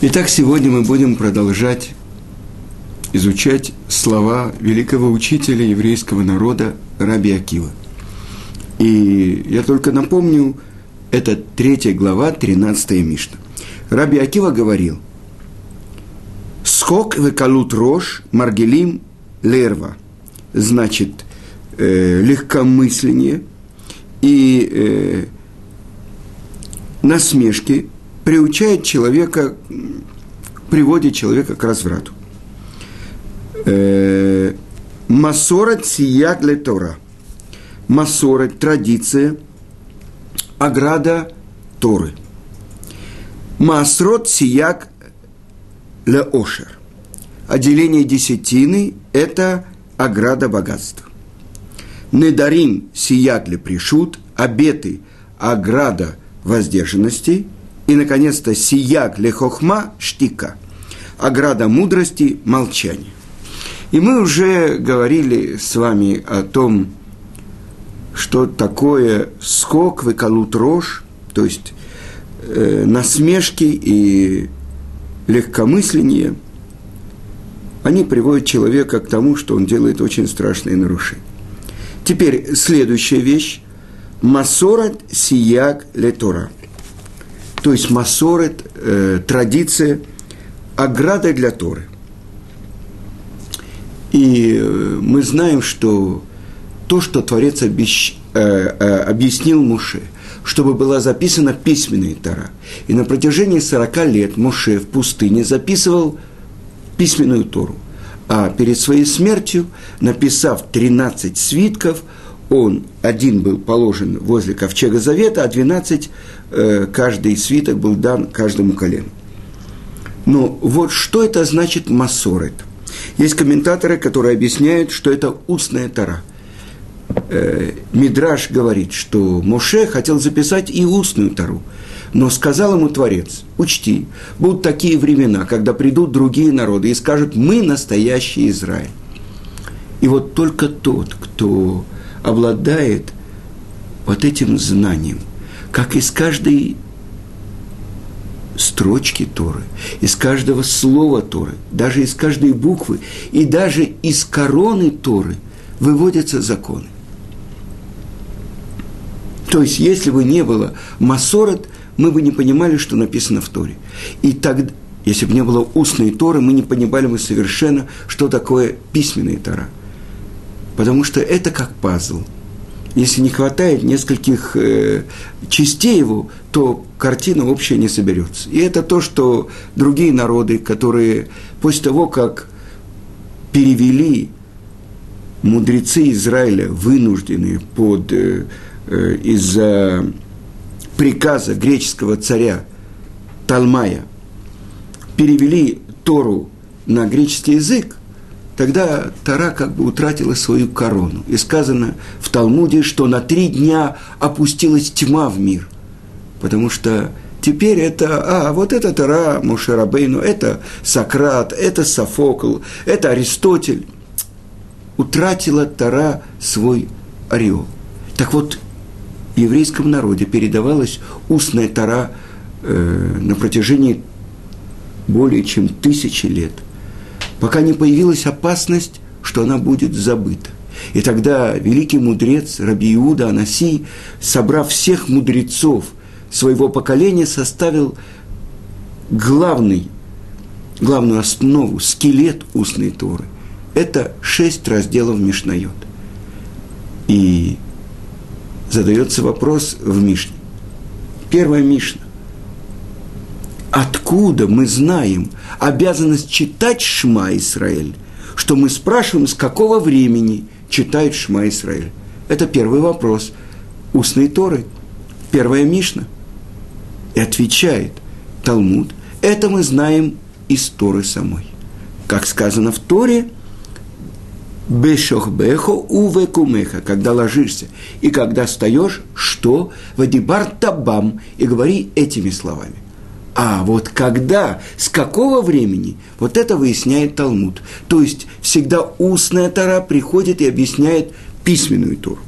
Итак, сегодня мы будем продолжать изучать слова великого учителя еврейского народа Раби Акива. И я только напомню, это третья глава, 13 Мишна. Раби Акива говорил, «Скок векалут рож маргелим лерва». Значит, э, легкомысление и э, насмешки приучает человека, приводит человека к разврату. Э, Масорат сияк для Тора. Масорат – традиция, ограда Торы. Масрот сияк для Ошер. Отделение десятины – это ограда богатства. Недарим сияк для пришут, обеты – ограда воздержанности – и, наконец-то, сияк лехохма штика, ограда мудрости, молчания. И мы уже говорили с вами о том, что такое скок, выколут рожь, то есть э, насмешки и легкомысление, они приводят человека к тому, что он делает очень страшные нарушения. Теперь следующая вещь. Масорат сияк летора – то есть масорет, э, традиция, ограда для Торы. И э, мы знаем, что то, что Творец обещ, э, объяснил Муше, чтобы была записана письменная Тора. И на протяжении 40 лет Муше в пустыне записывал письменную Тору. А перед своей смертью, написав 13 свитков, он один был положен возле ковчега завета, а 12 Э, каждый свиток был дан каждому колену. Но вот что это значит масорет? Есть комментаторы, которые объясняют, что это устная тара. Э, Мидраш говорит, что Моше хотел записать и устную тару, но сказал ему Творец, учти, будут такие времена, когда придут другие народы и скажут, мы настоящий Израиль. И вот только тот, кто обладает вот этим знанием, как из каждой строчки Торы, из каждого слова Торы, даже из каждой буквы и даже из короны Торы выводятся законы. То есть, если бы не было Масорот, мы бы не понимали, что написано в Торе. И тогда, если бы не было устной Торы, мы не понимали бы совершенно, что такое письменная Тора. Потому что это как пазл – если не хватает нескольких э, частей его, то картина общая не соберется. И это то, что другие народы, которые после того, как перевели мудрецы Израиля, вынужденные под, э, э, из-за приказа греческого царя Талмая, перевели Тору на греческий язык, тогда Тара как бы утратила свою корону. И сказано в Талмуде, что на три дня опустилась тьма в мир. Потому что теперь это, а, вот это Тара Мушарабейну, это Сократ, это Софокл, это Аристотель. Утратила Тара свой орел. Так вот, в еврейском народе передавалась устная Тара э, на протяжении более чем тысячи лет – пока не появилась опасность, что она будет забыта. И тогда великий мудрец Раби Иуда Анаси, собрав всех мудрецов своего поколения, составил главный, главную основу, скелет устной Торы. Это шесть разделов Мишнайот. И задается вопрос в Мишне. Первая Мишна. Откуда мы знаем обязанность читать Шма Исраэль? Что мы спрашиваем, с какого времени читают Шма Исраэль? Это первый вопрос. Устной Торы. Первая Мишна. И отвечает Талмуд. Это мы знаем из Торы самой. Как сказано в Торе, Бешохбехо увекумеха, когда ложишься и когда встаешь, что? Вадибар табам, и говори этими словами. А вот когда, с какого времени, вот это выясняет Талмуд. То есть всегда устная Тара приходит и объясняет письменную Тору.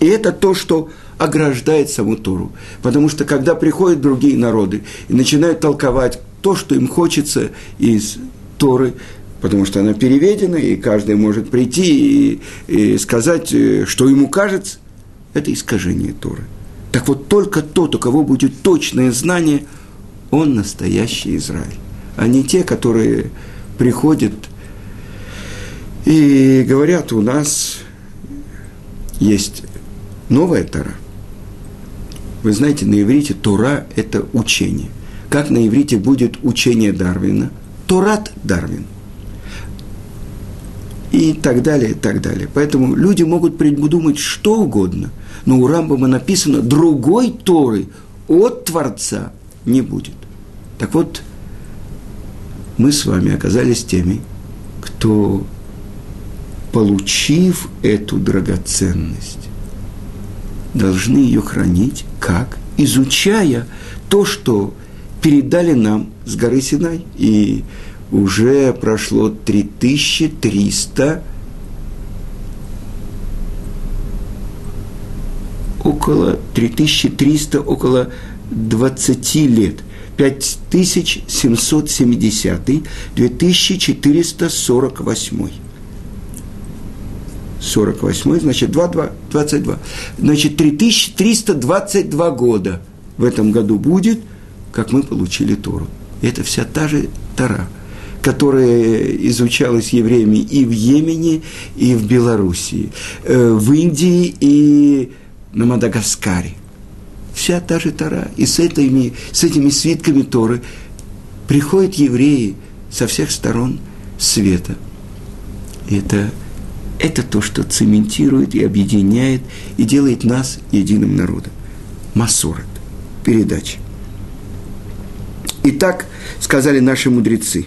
И это то, что ограждает саму Тору. Потому что когда приходят другие народы и начинают толковать то, что им хочется из Торы, потому что она переведена, и каждый может прийти и, и сказать, э, что ему кажется. Это искажение Торы. Так вот, только тот, у кого будет точное знание, он настоящий Израиль, а не те, которые приходят и говорят, у нас есть новая Тора. Вы знаете, на иврите Тора – это учение. Как на иврите будет учение Дарвина? Торат Дарвин. И так далее, и так далее. Поэтому люди могут придумать что угодно, но у Рамбама написано, другой Торы от Творца не будет. Так вот, мы с вами оказались теми, кто, получив эту драгоценность, должны ее хранить как? Изучая то, что передали нам с горы Синай. И уже прошло 3300 около 3300, около 20 лет. 5770, 2448. 48, значит, 2, 2, 22. Значит, 3322 года в этом году будет, как мы получили Тору. Это вся та же Тора, которая изучалась евреями и в Йемене, и в Белоруссии, э, в Индии и на Мадагаскаре. Вся та же Тора. И с этими, с этими свитками Торы приходят евреи со всех сторон света. Это это то, что цементирует и объединяет и делает нас единым народом. Масорет. Передача. Итак, сказали наши мудрецы.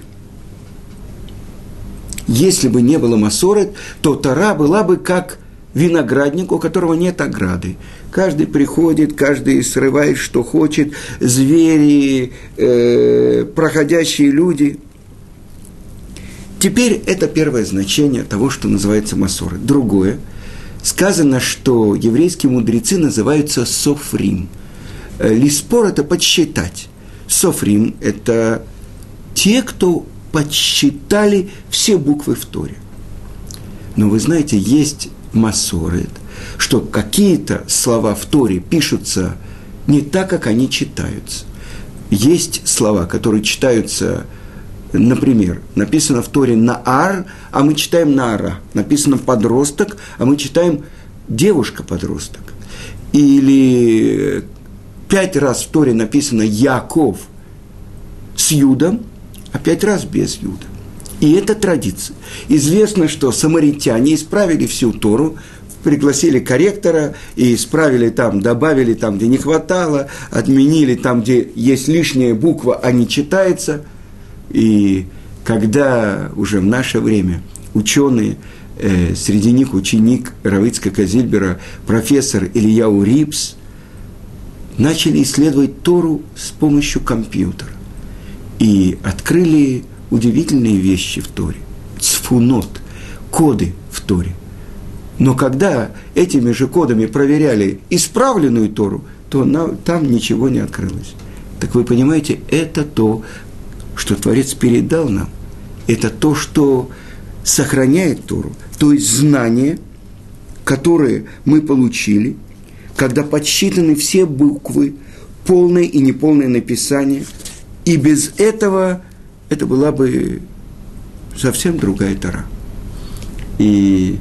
Если бы не было Масорет, то Тара была бы как виноградник, у которого нет ограды. Каждый приходит, каждый срывает, что хочет, звери, э, проходящие люди. Теперь это первое значение того, что называется Масоры. Другое. Сказано, что еврейские мудрецы называются Софрим. Э, Лиспор – это подсчитать. Софрим – это те, кто подсчитали все буквы в Торе. Но вы знаете, есть масоры, что какие-то слова в Торе пишутся не так, как они читаются. Есть слова, которые читаются Например, написано в Торе «наар», а мы читаем «наара». Написано «подросток», а мы читаем «девушка-подросток». Или пять раз в Торе написано «Яков» с Юдом, а пять раз без Юда. И это традиция. Известно, что самаритяне исправили всю Тору, пригласили корректора и исправили там, добавили там, где не хватало, отменили там, где есть лишняя буква, а не читается – и когда уже в наше время ученые, э, среди них ученик Равицка Казильбера, профессор Илья Урипс, начали исследовать Тору с помощью компьютера. И открыли удивительные вещи в Торе. Цфунот, коды в Торе. Но когда этими же кодами проверяли исправленную Тору, то на, там ничего не открылось. Так вы понимаете, это то, что Творец передал нам, это то, что сохраняет Тору, то есть знания, которые мы получили, когда подсчитаны все буквы, полное и неполное написание, и без этого это была бы совсем другая Тора. И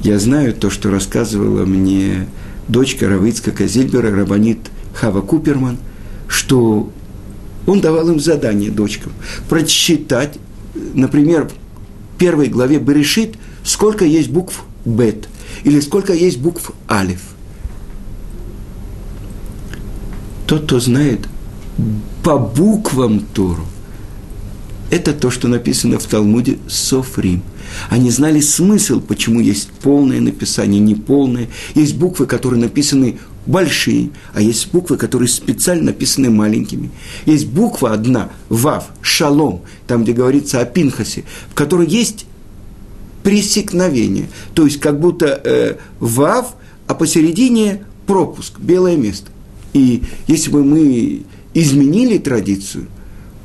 я знаю то, что рассказывала мне дочка Равицка Казильбера, Рабанит Хава Куперман, что он давал им задание дочкам прочитать, например, в первой главе Берешит, сколько есть букв Бет или сколько есть букв Алиф. Тот, кто знает по буквам Тору, это то, что написано в Талмуде Софрим. Они знали смысл, почему есть полное написание, неполное. Есть буквы, которые написаны большие, а есть буквы, которые специально написаны маленькими. Есть буква одна, Вав, Шалом, там, где говорится о Пинхасе, в которой есть пресекновение. То есть, как будто э, Вав, а посередине пропуск, белое место. И если бы мы изменили традицию,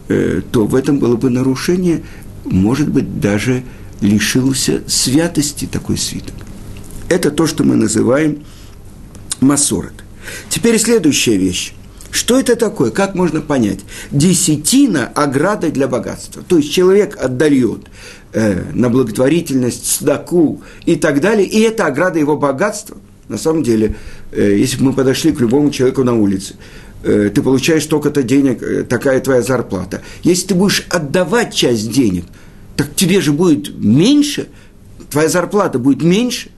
э, то в этом было бы нарушение, может быть, даже лишился святости такой свиток. Это то, что мы называем масорот. Теперь следующая вещь. Что это такое? Как можно понять? Десятина – ограда для богатства. То есть человек отдает э, на благотворительность, сдаку и так далее, и это ограда его богатства. На самом деле, э, если бы мы подошли к любому человеку на улице, ты получаешь столько-то денег, э, такая твоя зарплата. Если ты будешь отдавать часть денег, так тебе же будет меньше, твоя зарплата будет меньше.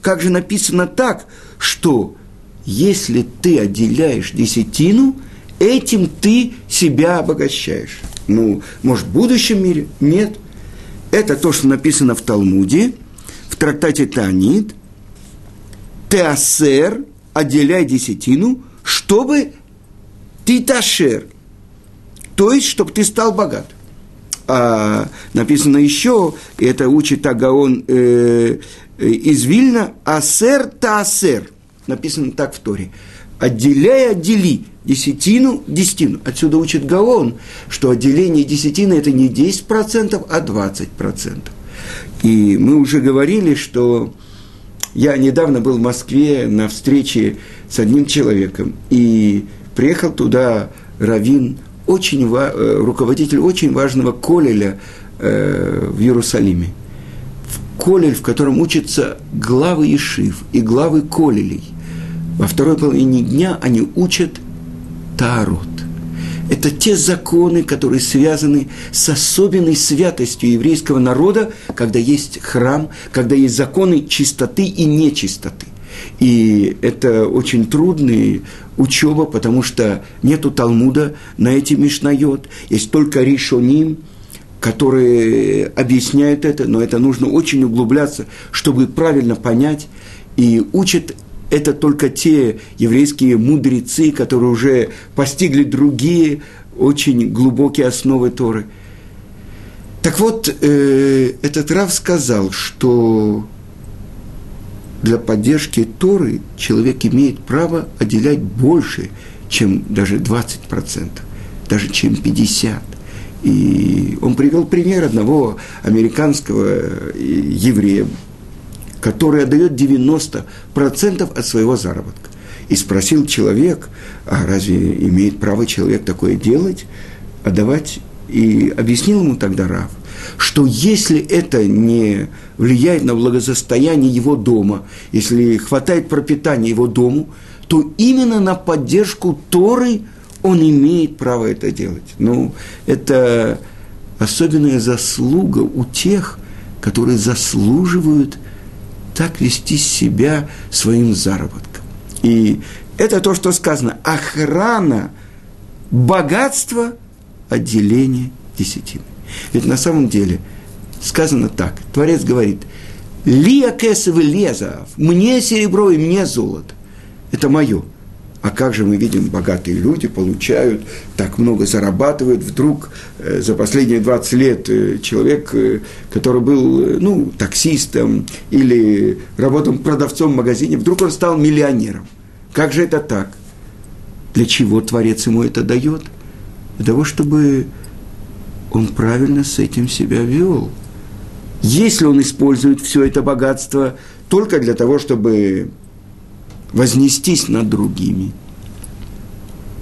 Как же написано так, что если ты отделяешь десятину, этим ты себя обогащаешь. Ну, может, в будущем мире? Нет. Это то, что написано в Талмуде, в трактате Танит. Теасер, отделяй десятину, чтобы ты ташер, то есть, чтобы ты стал богат. А написано еще, и это учит Агаон э, э, из Вильна, асер таасер – написано так в Торе. Отделяй, отдели десятину, десятину. Отсюда учит Гаон, что отделение десятины – это не 10%, а 20%. И мы уже говорили, что я недавно был в Москве на встрече с одним человеком, и приехал туда раввин, очень, э, руководитель очень важного колеля э, в Иерусалиме – колель, в котором учатся главы Ишив и главы колелей. Во второй половине дня они учат Таарот. Это те законы, которые связаны с особенной святостью еврейского народа, когда есть храм, когда есть законы чистоты и нечистоты. И это очень трудная учеба, потому что нету Талмуда на эти Мишнайот, есть только Ришоним – которые объясняют это, но это нужно очень углубляться, чтобы правильно понять. И учат это только те еврейские мудрецы, которые уже постигли другие очень глубокие основы Торы. Так вот, э, этот Рав сказал, что для поддержки Торы человек имеет право отделять больше, чем даже 20%, даже чем 50%. И он привел пример одного американского э, еврея, который отдает 90% от своего заработка. И спросил человек, а разве имеет право человек такое делать, отдавать? И объяснил ему тогда Рав, что если это не влияет на благосостояние его дома, если хватает пропитания его дому, то именно на поддержку Торы – он имеет право это делать. Ну, это особенная заслуга у тех, которые заслуживают так вести себя своим заработком. И это то, что сказано. Охрана богатства, отделение десятины. Ведь на самом деле сказано так. Творец говорит, «Лия кесов и мне серебро и мне золото». Это мое. А как же мы видим, богатые люди получают, так много зарабатывают, вдруг э, за последние 20 лет э, человек, э, который был, ну, таксистом или работал продавцом в магазине, вдруг он стал миллионером. Как же это так? Для чего Творец ему это дает? Для того, чтобы он правильно с этим себя вел. Если он использует все это богатство только для того, чтобы вознестись над другими,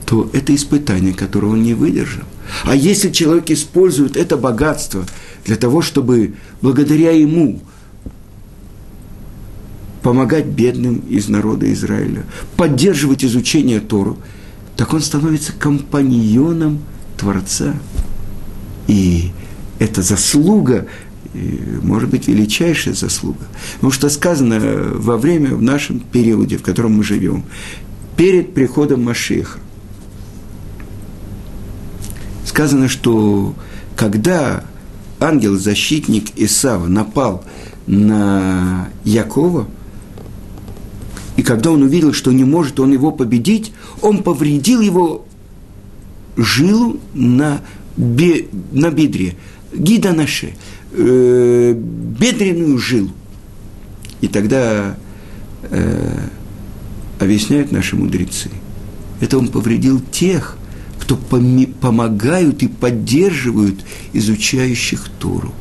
то это испытание, которого он не выдержал. А если человек использует это богатство для того, чтобы благодаря ему помогать бедным из народа Израиля, поддерживать изучение Тору, так он становится компаньоном Творца. И эта заслуга может быть, величайшая заслуга. Потому что сказано во время, в нашем периоде, в котором мы живем, перед приходом Машеха, сказано, что когда ангел-защитник Исава напал на Якова, и когда он увидел, что не может он его победить, он повредил его жилу на, бе, на бедре, гиданаше, э, бедренную жилу. И тогда э, объясняют наши мудрецы, это он повредил тех, что помогают и поддерживают изучающих Тору.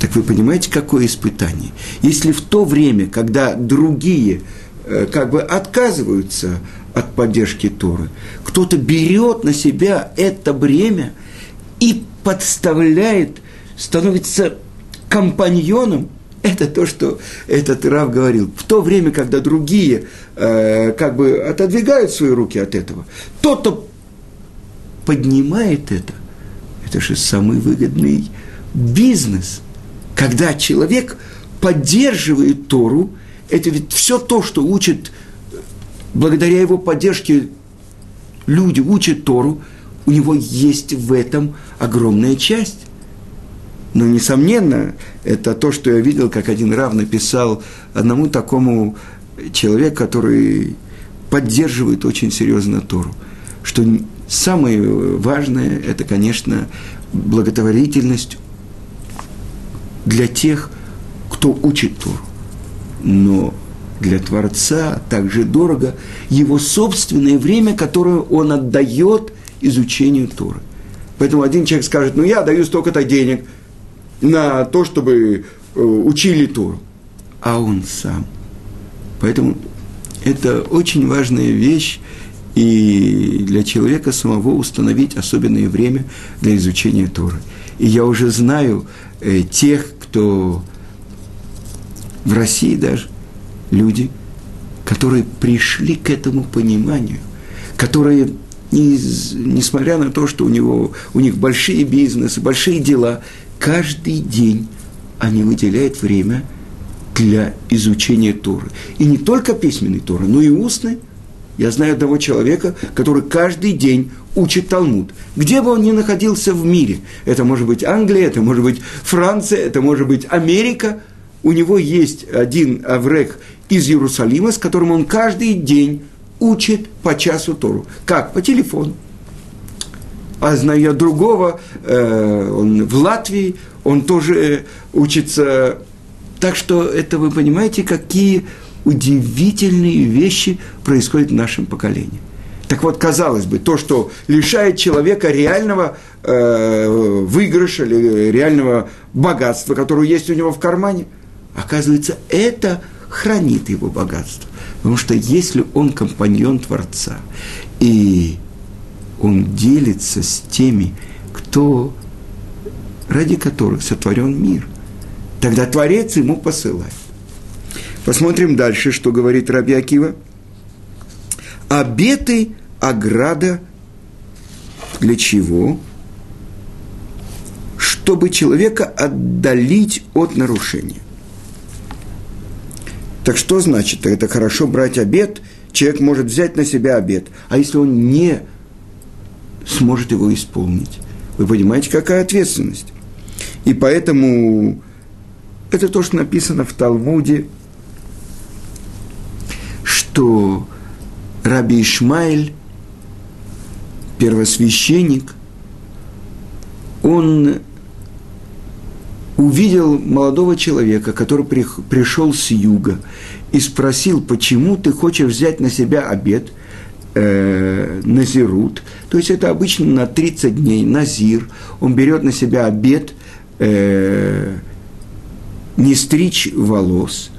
Так вы понимаете, какое испытание? Если в то время, когда другие э, как бы отказываются от поддержки Торы, кто-то берет на себя это бремя и подставляет, становится компаньоном, это то, что этот Рав говорил. В то время, когда другие э, как бы отодвигают свои руки от этого, тот, кто поднимает это, это же самый выгодный бизнес – когда человек поддерживает Тору, это ведь все то, что учит, благодаря его поддержке люди учат Тору, у него есть в этом огромная часть. Но, несомненно, это то, что я видел, как один Рав написал одному такому человеку, который поддерживает очень серьезно Тору, что самое важное – это, конечно, благотворительность, для тех, кто учит Тору. Но для Творца также дорого его собственное время, которое он отдает изучению Торы. Поэтому один человек скажет, ну я даю столько-то денег на то, чтобы э, учили Тору. А он сам. Поэтому это очень важная вещь, и для человека самого установить особенное время для изучения Торы. И я уже знаю э, тех, кто в России даже люди, которые пришли к этому пониманию, которые, не, несмотря на то, что у, него, у них большие бизнесы, большие дела, каждый день они выделяют время для изучения Торы. И не только письменной Торы, но и устной. Я знаю одного человека, который каждый день учит Талмуд. Где бы он ни находился в мире, это может быть Англия, это может быть Франция, это может быть Америка, у него есть один аврек из Иерусалима, с которым он каждый день учит по часу Тору. Как? По телефону. А знаю другого, э, он в Латвии, он тоже э, учится. Так что это вы понимаете, какие удивительные вещи происходят в нашем поколении. Так вот, казалось бы, то, что лишает человека реального э, выигрыша или реального богатства, которое есть у него в кармане, оказывается, это хранит его богатство. Потому что если он компаньон Творца, и он делится с теми, кто, ради которых сотворен мир, тогда Творец ему посылает. Посмотрим дальше, что говорит Раби Акива. Обеты ограда для чего? Чтобы человека отдалить от нарушения. Так что значит? Это хорошо брать обед, человек может взять на себя обед. А если он не сможет его исполнить? Вы понимаете, какая ответственность? И поэтому это то, что написано в Талмуде, что Раби Ишмаэль первосвященник, он увидел молодого человека, который пришел с юга, и спросил, почему ты хочешь взять на себя обед, э, назирут, то есть это обычно на 30 дней, назир, он берет на себя обед э, не стричь волос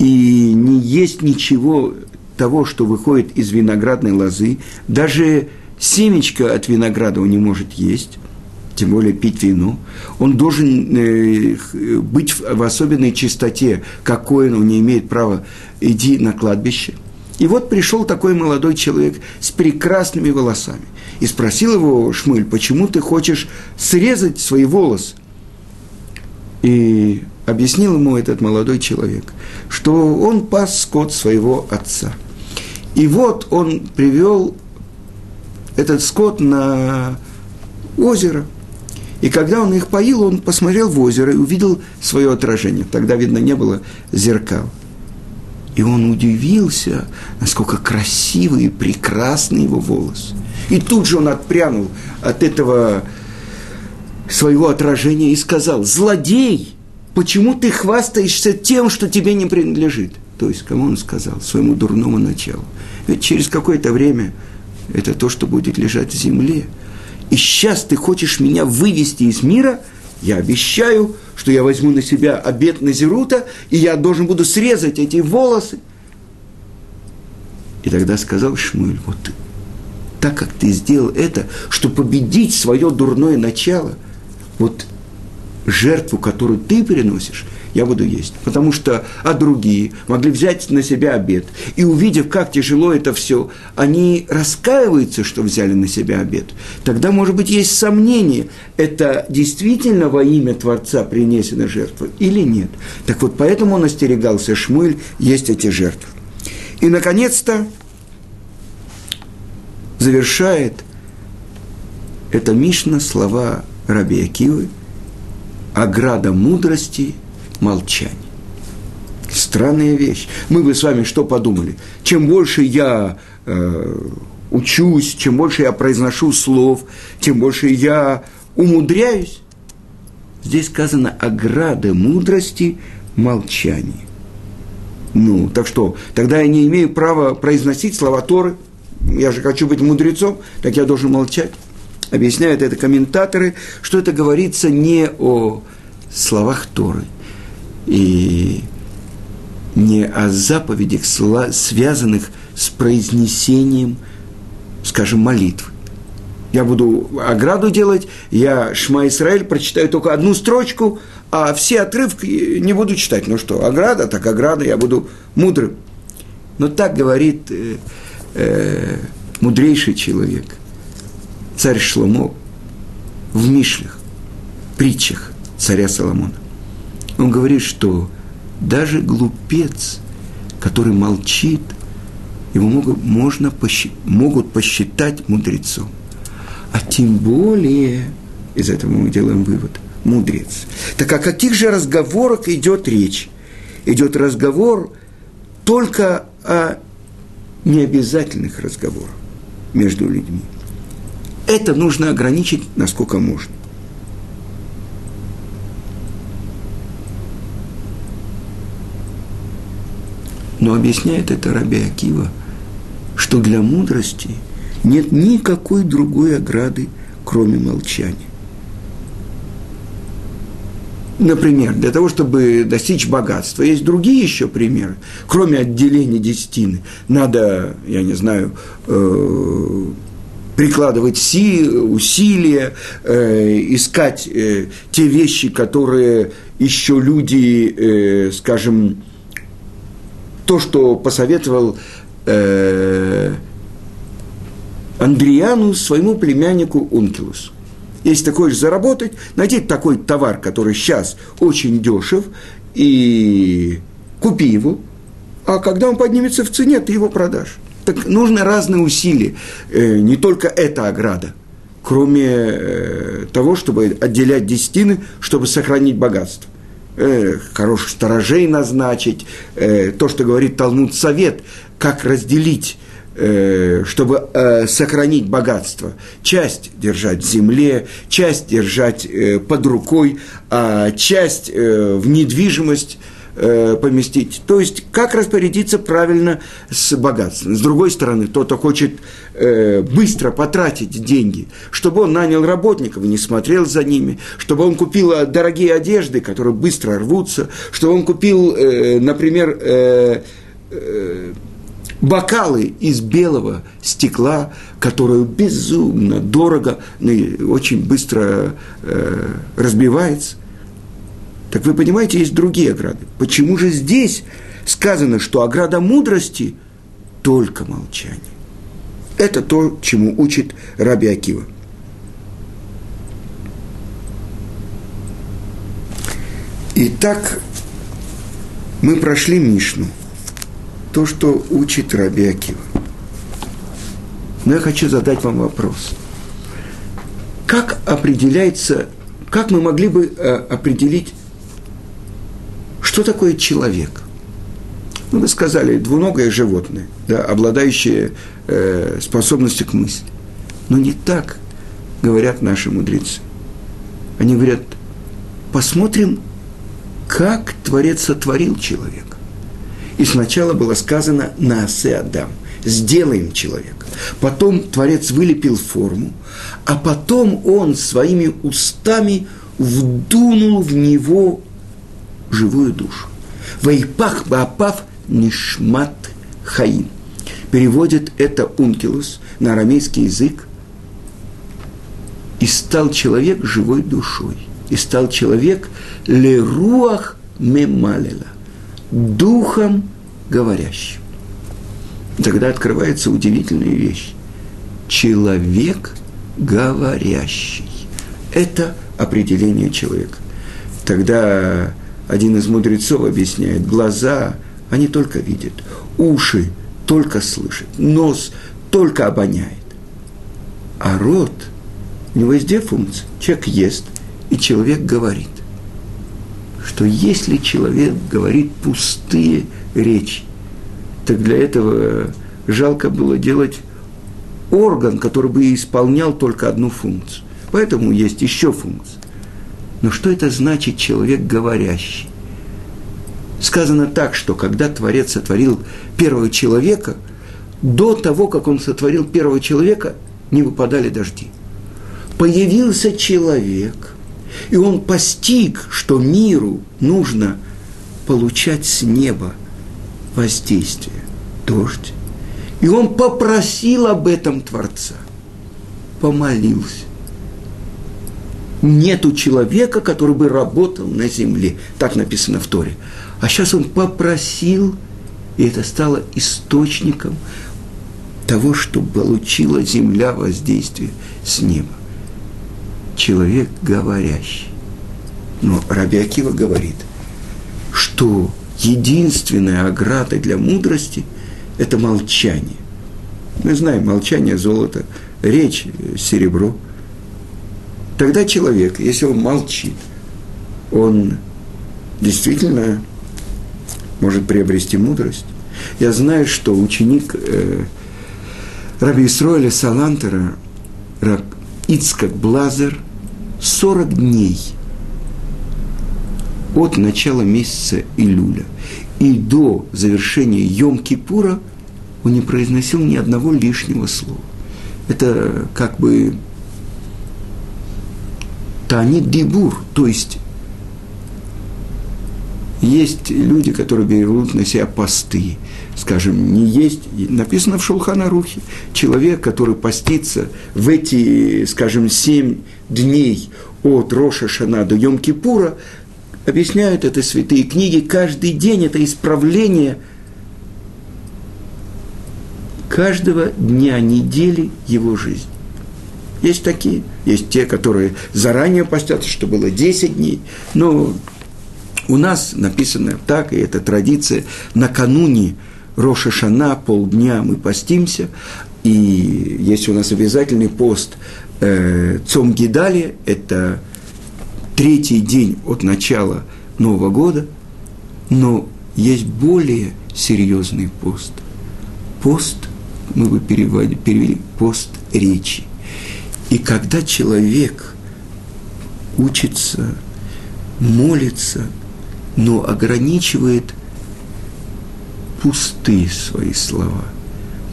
и не есть ничего того, что выходит из виноградной лозы, даже семечко от винограда он не может есть, тем более пить вино. Он должен э, быть в особенной чистоте, какой он не имеет права идти на кладбище. И вот пришел такой молодой человек с прекрасными волосами и спросил его Шмыль, почему ты хочешь срезать свои волосы? И объяснил ему этот молодой человек, что он пас скот своего отца. И вот он привел этот скот на озеро. И когда он их поил, он посмотрел в озеро и увидел свое отражение. Тогда, видно, не было зеркал. И он удивился, насколько красивый и прекрасный его волос. И тут же он отпрянул от этого своего отражения и сказал, «Злодей, почему ты хвастаешься тем, что тебе не принадлежит?» То есть, кому он сказал? Своему дурному началу. Ведь через какое-то время это то, что будет лежать в земле. И сейчас ты хочешь меня вывести из мира, я обещаю, что я возьму на себя обед Назирута, и я должен буду срезать эти волосы. И тогда сказал Шмуль, вот так как ты сделал это, чтобы победить свое дурное начало, вот жертву, которую ты переносишь, я буду есть. Потому что, а другие могли взять на себя обед. И увидев, как тяжело это все, они раскаиваются, что взяли на себя обед. Тогда, может быть, есть сомнение, это действительно во имя Творца принесена жертва или нет. Так вот, поэтому он остерегался Шмыль есть эти жертвы. И, наконец-то, завершает это Мишна слова Раби Акивы, ограда мудрости – молчание. Странная вещь. Мы бы с вами что подумали? Чем больше я э, учусь, чем больше я произношу слов, тем больше я умудряюсь. Здесь сказано ограда мудрости молчание. Ну, так что, тогда я не имею права произносить слова Торы. Я же хочу быть мудрецом, так я должен молчать. Объясняют это комментаторы, что это говорится не о словах Торы – и не о заповедях, связанных с произнесением, скажем, молитвы. Я буду ограду делать, я Шма Исраиль прочитаю только одну строчку, а все отрывки не буду читать. Ну что, ограда, так ограда, я буду мудрым. Но так говорит э, э, мудрейший человек, царь Шломо, в Мишлях, притчах царя Соломона. Он говорит, что даже глупец, который молчит, его могут, можно посчит, могут посчитать мудрецом. А тем более, из этого мы делаем вывод, мудрец. Так о каких же разговорах идет речь? Идет разговор только о необязательных разговорах между людьми. Это нужно ограничить, насколько можно. Но объясняет это Раби Акива, что для мудрости нет никакой другой ограды, кроме молчания. Например, для того, чтобы достичь богатства, есть другие еще примеры. Кроме отделения десятины, надо, я не знаю, э, прикладывать силы, усилия, э, искать э, те вещи, которые еще люди, э, скажем, то, что посоветовал э, Андриану своему племяннику Ункилусу. Если ты хочешь заработать, найди такой товар, который сейчас очень дешев, и купи его, а когда он поднимется в цене, ты его продашь. Так нужны разные усилия, э, не только эта ограда, кроме э, того, чтобы отделять десятины, чтобы сохранить богатство э, хороших сторожей назначить, э, то, что говорит Талмуд Совет, как разделить э, чтобы э, сохранить богатство. Часть держать в земле, часть держать под рукой, а часть в недвижимость э, поместить. То есть, как распорядиться правильно с богатством. С другой стороны, тот, кто хочет э, быстро потратить деньги, чтобы он нанял работников и не смотрел за ними, чтобы он купил э, дорогие одежды, которые быстро рвутся, чтобы он купил, э, например, э, э, бокалы из белого стекла, которые безумно дорого, но очень быстро э, разбивается. Так вы понимаете, есть другие ограды. Почему же здесь сказано, что ограда мудрости – только молчание? Это то, чему учит Раби Акива. Итак, мы прошли Мишну, то, что учит Раби Акива. Но я хочу задать вам вопрос. Как определяется, как мы могли бы э, определить что такое человек? Ну, вы сказали, двуногое животное, да, обладающее э, способностью к мысли. Но не так говорят наши мудрецы. Они говорят, посмотрим, как Творец сотворил человека. И сначала было сказано «Наасе Адам» – сделаем человека. Потом Творец вылепил форму, а потом он своими устами вдунул в него живую душу. Вайпах Баапав Нишмат Хаим. Переводит это Ункилус на арамейский язык. И стал человек живой душой. И стал человек леруах мемалела. Духом говорящим. Тогда открывается удивительная вещь. Человек говорящий. Это определение человека. Тогда один из мудрецов объясняет, глаза, они только видят, уши только слышат, нос только обоняет. А рот, у него есть две функции. Человек ест, и человек говорит. Что если человек говорит пустые речи, так для этого жалко было делать орган, который бы исполнял только одну функцию. Поэтому есть еще функция. Но что это значит человек говорящий? Сказано так, что когда Творец сотворил первого человека, до того, как он сотворил первого человека, не выпадали дожди. Появился человек, и он постиг, что миру нужно получать с неба воздействие, дождь. И он попросил об этом Творца, помолился нету человека, который бы работал на земле. Так написано в Торе. А сейчас он попросил, и это стало источником того, что получила земля воздействие с неба. Человек говорящий. Но Раби говорит, что единственная ограда для мудрости – это молчание. Мы знаем, молчание – золото, речь – серебро – Тогда человек, если он молчит, он действительно может приобрести мудрость. Я знаю, что ученик э, Раби Исроэля Салантера, Раб Ицкак Блазер, 40 дней от начала месяца Илюля и до завершения Йом-Кипура он не произносил ни одного лишнего слова. Это как бы Танит дебур, то есть есть люди, которые берут на себя посты, скажем, не есть, написано в Шулханарухе, человек, который постится в эти, скажем, семь дней от Роша Шана до Йом-Кипура, объясняют это святые книги, каждый день это исправление каждого дня недели его жизни. Есть такие. Есть те, которые заранее постятся, что было 10 дней. Но у нас написано так, и это традиция, накануне Роша Шана, полдня мы постимся, и есть у нас обязательный пост э, Цом Гидали, это третий день от начала Нового года, но есть более серьезный пост. Пост, мы бы перевели, перевели пост речи – и когда человек учится, молится, но ограничивает пустые свои слова,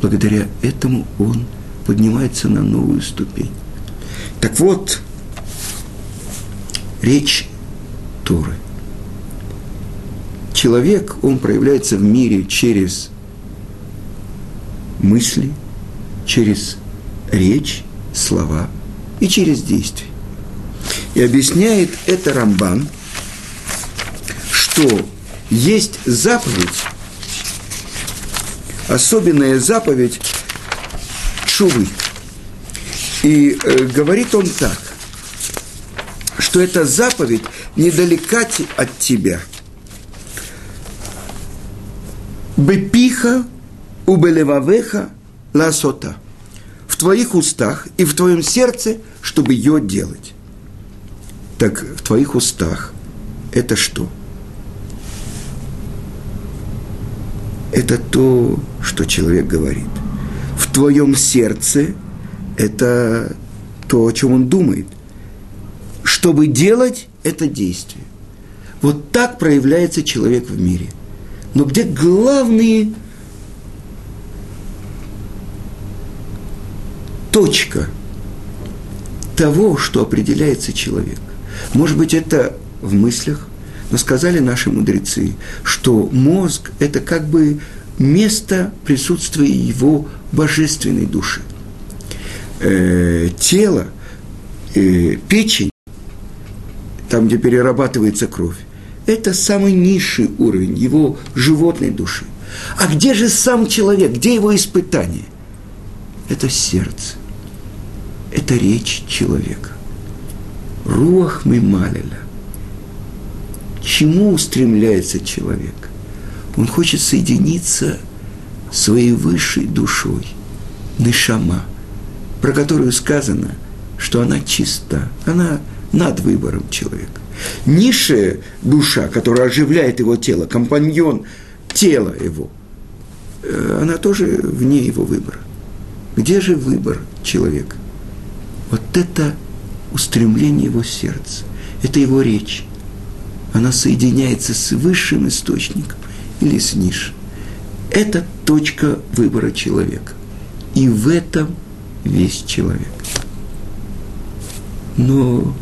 благодаря этому он поднимается на новую ступень. Так вот, речь Торы. Человек, он проявляется в мире через мысли, через речь слова и через действие. И объясняет это Рамбан, что есть заповедь, особенная заповедь Чувы. И э, говорит он так, что эта заповедь недалека от тебя. Бепиха убелевавеха ласота твоих устах и в твоем сердце, чтобы ее делать. Так в твоих устах это что? Это то, что человек говорит. В твоем сердце это то, о чем он думает. Чтобы делать это действие. Вот так проявляется человек в мире. Но где главные точка того, что определяется человек. Может быть, это в мыслях, но сказали наши мудрецы, что мозг – это как бы место присутствия его божественной души. Э, тело, э, печень, там, где перерабатывается кровь, это самый низший уровень его животной души. А где же сам человек, где его испытание? Это сердце, это речь человека. Руах мы малиля. Чему устремляется человек? Он хочет соединиться своей высшей душой, нишама, про которую сказано, что она чиста, она над выбором человека. Низшая душа, которая оживляет его тело, компаньон тела его, э, она тоже вне его выбора. Где же выбор человека? Вот это устремление его сердца, это его речь. Она соединяется с высшим источником или с низшим. Это точка выбора человека. И в этом весь человек. Но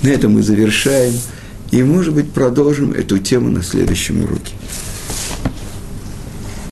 на этом мы завершаем. И, может быть, продолжим эту тему на следующем уроке.